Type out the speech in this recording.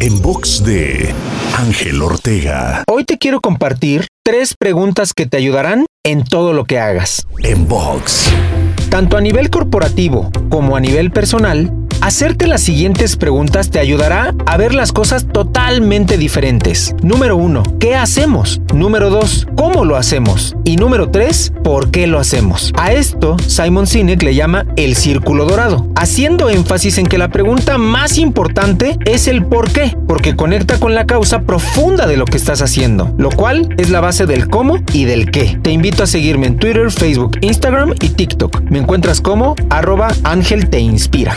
En box de Ángel Ortega. Hoy te quiero compartir tres preguntas que te ayudarán en todo lo que hagas. En box. Tanto a nivel corporativo como a nivel personal, Hacerte las siguientes preguntas te ayudará a ver las cosas totalmente diferentes. Número 1. ¿Qué hacemos? Número 2. ¿Cómo lo hacemos? Y número 3. ¿Por qué lo hacemos? A esto Simon Sinek le llama el círculo dorado, haciendo énfasis en que la pregunta más importante es el por qué, porque conecta con la causa profunda de lo que estás haciendo, lo cual es la base del cómo y del qué. Te invito a seguirme en Twitter, Facebook, Instagram y TikTok. Me encuentras como arroba Ángel Te Inspira.